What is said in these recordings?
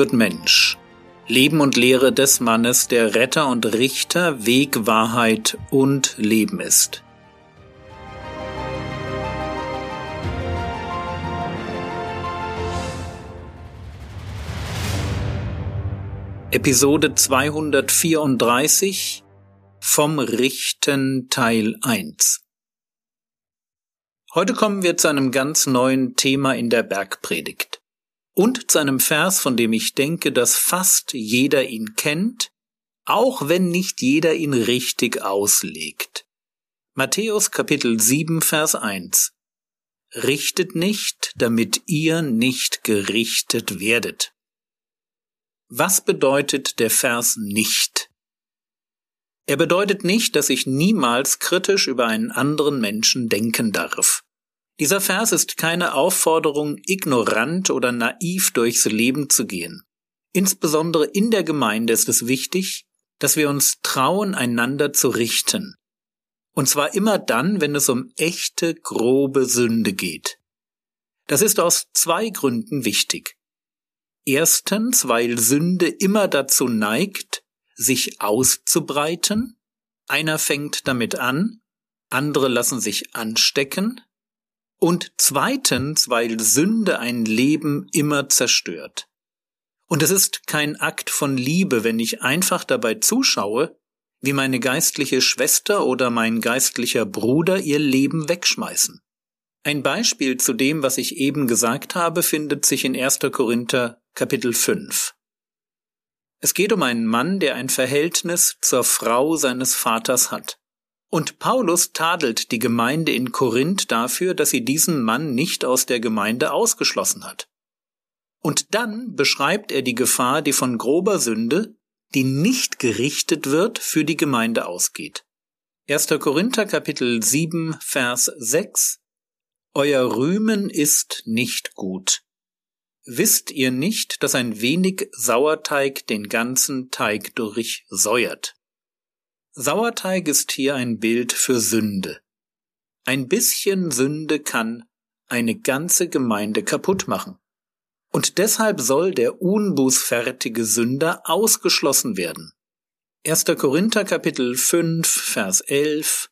wird Mensch. Leben und Lehre des Mannes, der Retter und Richter, Weg, Wahrheit und Leben ist. Episode 234 vom Richten Teil 1 Heute kommen wir zu einem ganz neuen Thema in der Bergpredigt und zu einem Vers, von dem ich denke, dass fast jeder ihn kennt, auch wenn nicht jeder ihn richtig auslegt. Matthäus Kapitel 7 Vers 1 Richtet nicht, damit ihr nicht gerichtet werdet. Was bedeutet der Vers nicht? Er bedeutet nicht, dass ich niemals kritisch über einen anderen Menschen denken darf. Dieser Vers ist keine Aufforderung, ignorant oder naiv durchs Leben zu gehen. Insbesondere in der Gemeinde ist es wichtig, dass wir uns trauen, einander zu richten. Und zwar immer dann, wenn es um echte, grobe Sünde geht. Das ist aus zwei Gründen wichtig. Erstens, weil Sünde immer dazu neigt, sich auszubreiten. Einer fängt damit an, andere lassen sich anstecken. Und zweitens, weil Sünde ein Leben immer zerstört. Und es ist kein Akt von Liebe, wenn ich einfach dabei zuschaue, wie meine geistliche Schwester oder mein geistlicher Bruder ihr Leben wegschmeißen. Ein Beispiel zu dem, was ich eben gesagt habe, findet sich in 1. Korinther Kapitel 5. Es geht um einen Mann, der ein Verhältnis zur Frau seines Vaters hat. Und Paulus tadelt die Gemeinde in Korinth dafür, dass sie diesen Mann nicht aus der Gemeinde ausgeschlossen hat. Und dann beschreibt er die Gefahr, die von grober Sünde, die nicht gerichtet wird, für die Gemeinde ausgeht. 1. Korinther Kapitel 7 Vers 6 Euer Rühmen ist nicht gut. Wisst ihr nicht, dass ein wenig Sauerteig den ganzen Teig durchsäuert? Sauerteig ist hier ein Bild für Sünde. Ein bisschen Sünde kann eine ganze Gemeinde kaputt machen. Und deshalb soll der unbußfertige Sünder ausgeschlossen werden. 1. Korinther Kapitel 5 Vers 11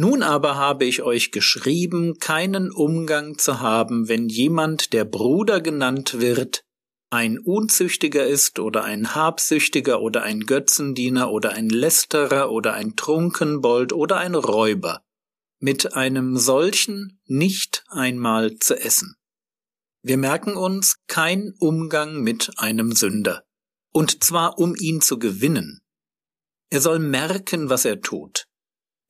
nun aber habe ich euch geschrieben, keinen Umgang zu haben, wenn jemand, der Bruder genannt wird, ein Unzüchtiger ist oder ein Habsüchtiger oder ein Götzendiener oder ein Lästerer oder ein Trunkenbold oder ein Räuber, mit einem solchen nicht einmal zu essen. Wir merken uns kein Umgang mit einem Sünder, und zwar um ihn zu gewinnen. Er soll merken, was er tut.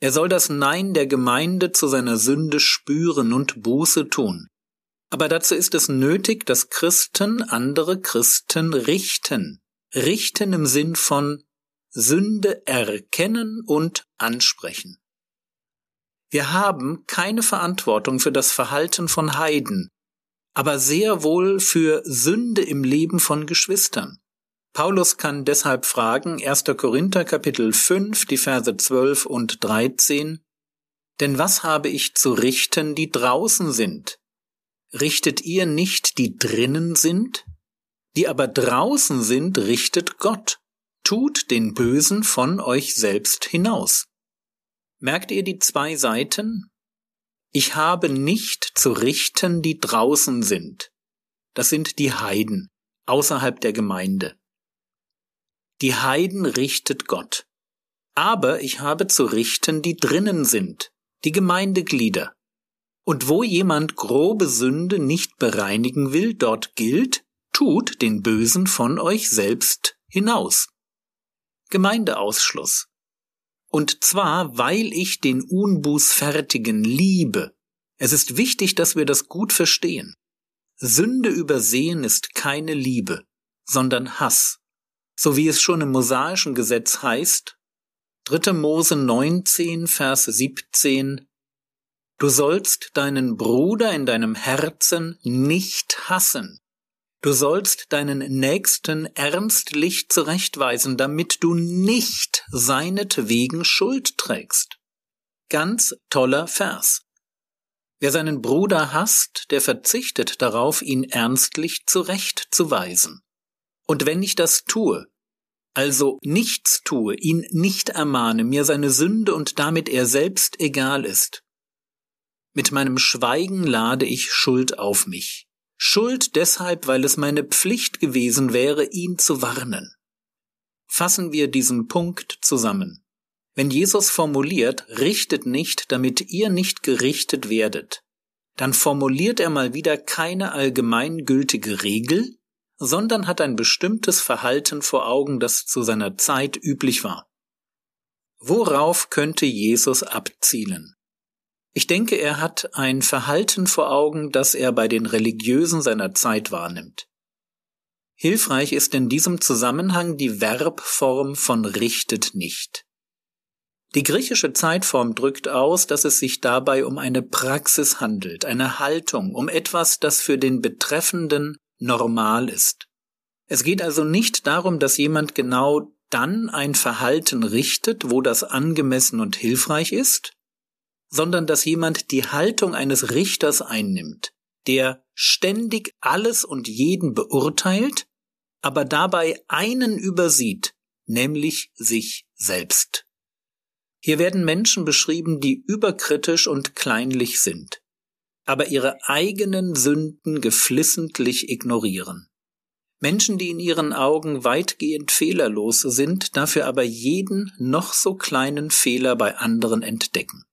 Er soll das Nein der Gemeinde zu seiner Sünde spüren und Buße tun. Aber dazu ist es nötig, dass Christen andere Christen richten. Richten im Sinn von Sünde erkennen und ansprechen. Wir haben keine Verantwortung für das Verhalten von Heiden, aber sehr wohl für Sünde im Leben von Geschwistern. Paulus kann deshalb fragen, 1. Korinther Kapitel 5, die Verse 12 und 13, Denn was habe ich zu richten, die draußen sind? Richtet ihr nicht, die drinnen sind? Die aber draußen sind, richtet Gott. Tut den Bösen von euch selbst hinaus. Merkt ihr die zwei Seiten? Ich habe nicht zu richten, die draußen sind. Das sind die Heiden außerhalb der Gemeinde. Die Heiden richtet Gott. Aber ich habe zu richten, die drinnen sind, die Gemeindeglieder. Und wo jemand grobe Sünde nicht bereinigen will, dort gilt, tut den Bösen von euch selbst hinaus. Gemeindeausschluss. Und zwar, weil ich den Unbußfertigen liebe. Es ist wichtig, dass wir das gut verstehen. Sünde übersehen ist keine Liebe, sondern Hass so wie es schon im mosaischen Gesetz heißt, 3. Mose 19, Vers 17, Du sollst deinen Bruder in deinem Herzen nicht hassen. Du sollst deinen Nächsten ernstlich zurechtweisen, damit du nicht seinetwegen Schuld trägst. Ganz toller Vers. Wer seinen Bruder hasst, der verzichtet darauf, ihn ernstlich zurechtzuweisen. Und wenn ich das tue, also nichts tue, ihn nicht ermahne, mir seine Sünde und damit er selbst egal ist, mit meinem Schweigen lade ich Schuld auf mich. Schuld deshalb, weil es meine Pflicht gewesen wäre, ihn zu warnen. Fassen wir diesen Punkt zusammen. Wenn Jesus formuliert, richtet nicht, damit ihr nicht gerichtet werdet, dann formuliert er mal wieder keine allgemeingültige Regel, sondern hat ein bestimmtes Verhalten vor Augen, das zu seiner Zeit üblich war. Worauf könnte Jesus abzielen? Ich denke, er hat ein Verhalten vor Augen, das er bei den Religiösen seiner Zeit wahrnimmt. Hilfreich ist in diesem Zusammenhang die Verbform von richtet nicht. Die griechische Zeitform drückt aus, dass es sich dabei um eine Praxis handelt, eine Haltung, um etwas, das für den Betreffenden normal ist. Es geht also nicht darum, dass jemand genau dann ein Verhalten richtet, wo das angemessen und hilfreich ist, sondern dass jemand die Haltung eines Richters einnimmt, der ständig alles und jeden beurteilt, aber dabei einen übersieht, nämlich sich selbst. Hier werden Menschen beschrieben, die überkritisch und kleinlich sind, aber ihre eigenen Sünden geflissentlich ignorieren. Menschen, die in ihren Augen weitgehend fehlerlos sind, dafür aber jeden noch so kleinen Fehler bei anderen entdecken.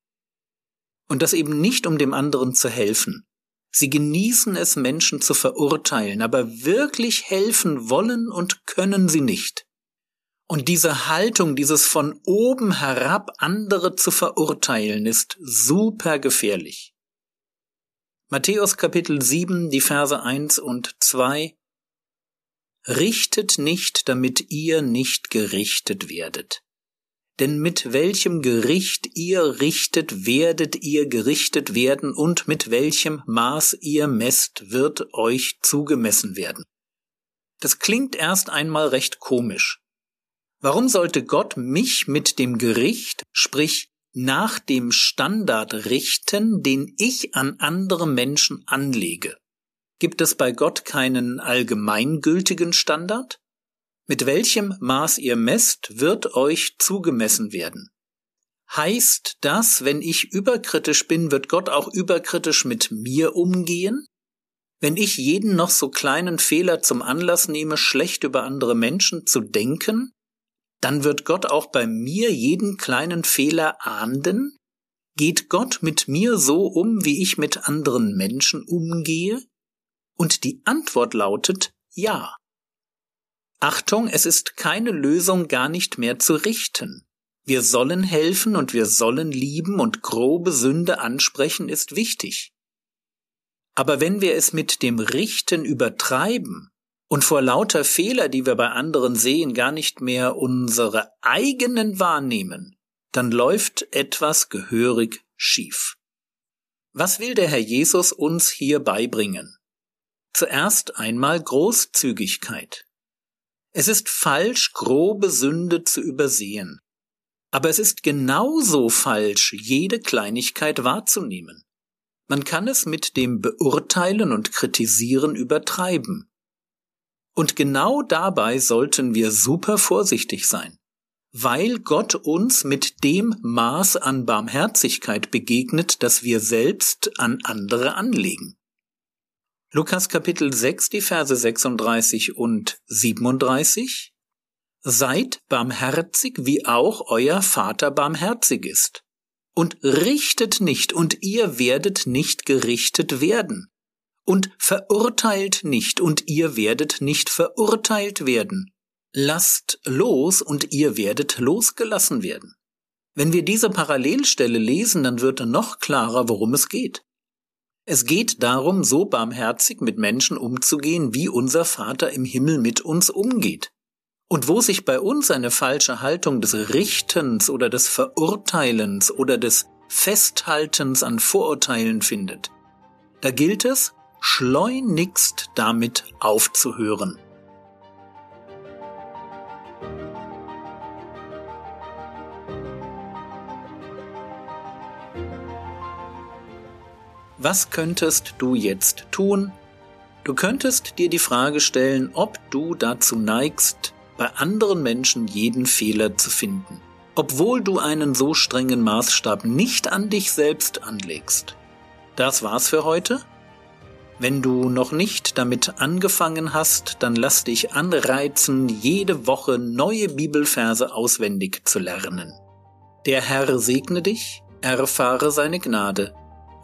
Und das eben nicht, um dem anderen zu helfen. Sie genießen es, Menschen zu verurteilen, aber wirklich helfen wollen und können sie nicht. Und diese Haltung, dieses von oben herab andere zu verurteilen, ist super gefährlich. Matthäus Kapitel 7, die Verse 1 und 2 Richtet nicht, damit ihr nicht gerichtet werdet. Denn mit welchem Gericht ihr richtet, werdet ihr gerichtet werden, und mit welchem Maß ihr messt, wird euch zugemessen werden. Das klingt erst einmal recht komisch. Warum sollte Gott mich mit dem Gericht, sprich nach dem Standard richten, den ich an andere Menschen anlege? Gibt es bei Gott keinen allgemeingültigen Standard? Mit welchem Maß ihr messt, wird euch zugemessen werden. Heißt das, wenn ich überkritisch bin, wird Gott auch überkritisch mit mir umgehen? Wenn ich jeden noch so kleinen Fehler zum Anlass nehme, schlecht über andere Menschen zu denken, dann wird Gott auch bei mir jeden kleinen Fehler ahnden? Geht Gott mit mir so um, wie ich mit anderen Menschen umgehe? Und die Antwort lautet ja. Achtung, es ist keine Lösung, gar nicht mehr zu richten. Wir sollen helfen und wir sollen lieben und grobe Sünde ansprechen ist wichtig. Aber wenn wir es mit dem Richten übertreiben und vor lauter Fehler, die wir bei anderen sehen, gar nicht mehr unsere eigenen wahrnehmen, dann läuft etwas gehörig schief. Was will der Herr Jesus uns hier beibringen? Zuerst einmal Großzügigkeit. Es ist falsch, grobe Sünde zu übersehen. Aber es ist genauso falsch, jede Kleinigkeit wahrzunehmen. Man kann es mit dem Beurteilen und Kritisieren übertreiben. Und genau dabei sollten wir super vorsichtig sein, weil Gott uns mit dem Maß an Barmherzigkeit begegnet, das wir selbst an andere anlegen. Lukas Kapitel 6, die Verse 36 und 37. Seid barmherzig, wie auch euer Vater barmherzig ist. Und richtet nicht, und ihr werdet nicht gerichtet werden. Und verurteilt nicht, und ihr werdet nicht verurteilt werden. Lasst los, und ihr werdet losgelassen werden. Wenn wir diese Parallelstelle lesen, dann wird noch klarer, worum es geht. Es geht darum, so barmherzig mit Menschen umzugehen, wie unser Vater im Himmel mit uns umgeht. Und wo sich bei uns eine falsche Haltung des Richtens oder des Verurteilens oder des Festhaltens an Vorurteilen findet, da gilt es, schleunigst damit aufzuhören. Was könntest du jetzt tun, Du könntest dir die Frage stellen, ob du dazu neigst, bei anderen Menschen jeden Fehler zu finden, obwohl du einen so strengen Maßstab nicht an dich selbst anlegst. Das war's für heute. Wenn du noch nicht damit angefangen hast, dann lass dich anreizen, jede Woche neue Bibelverse auswendig zu lernen. Der Herr segne dich, erfahre seine Gnade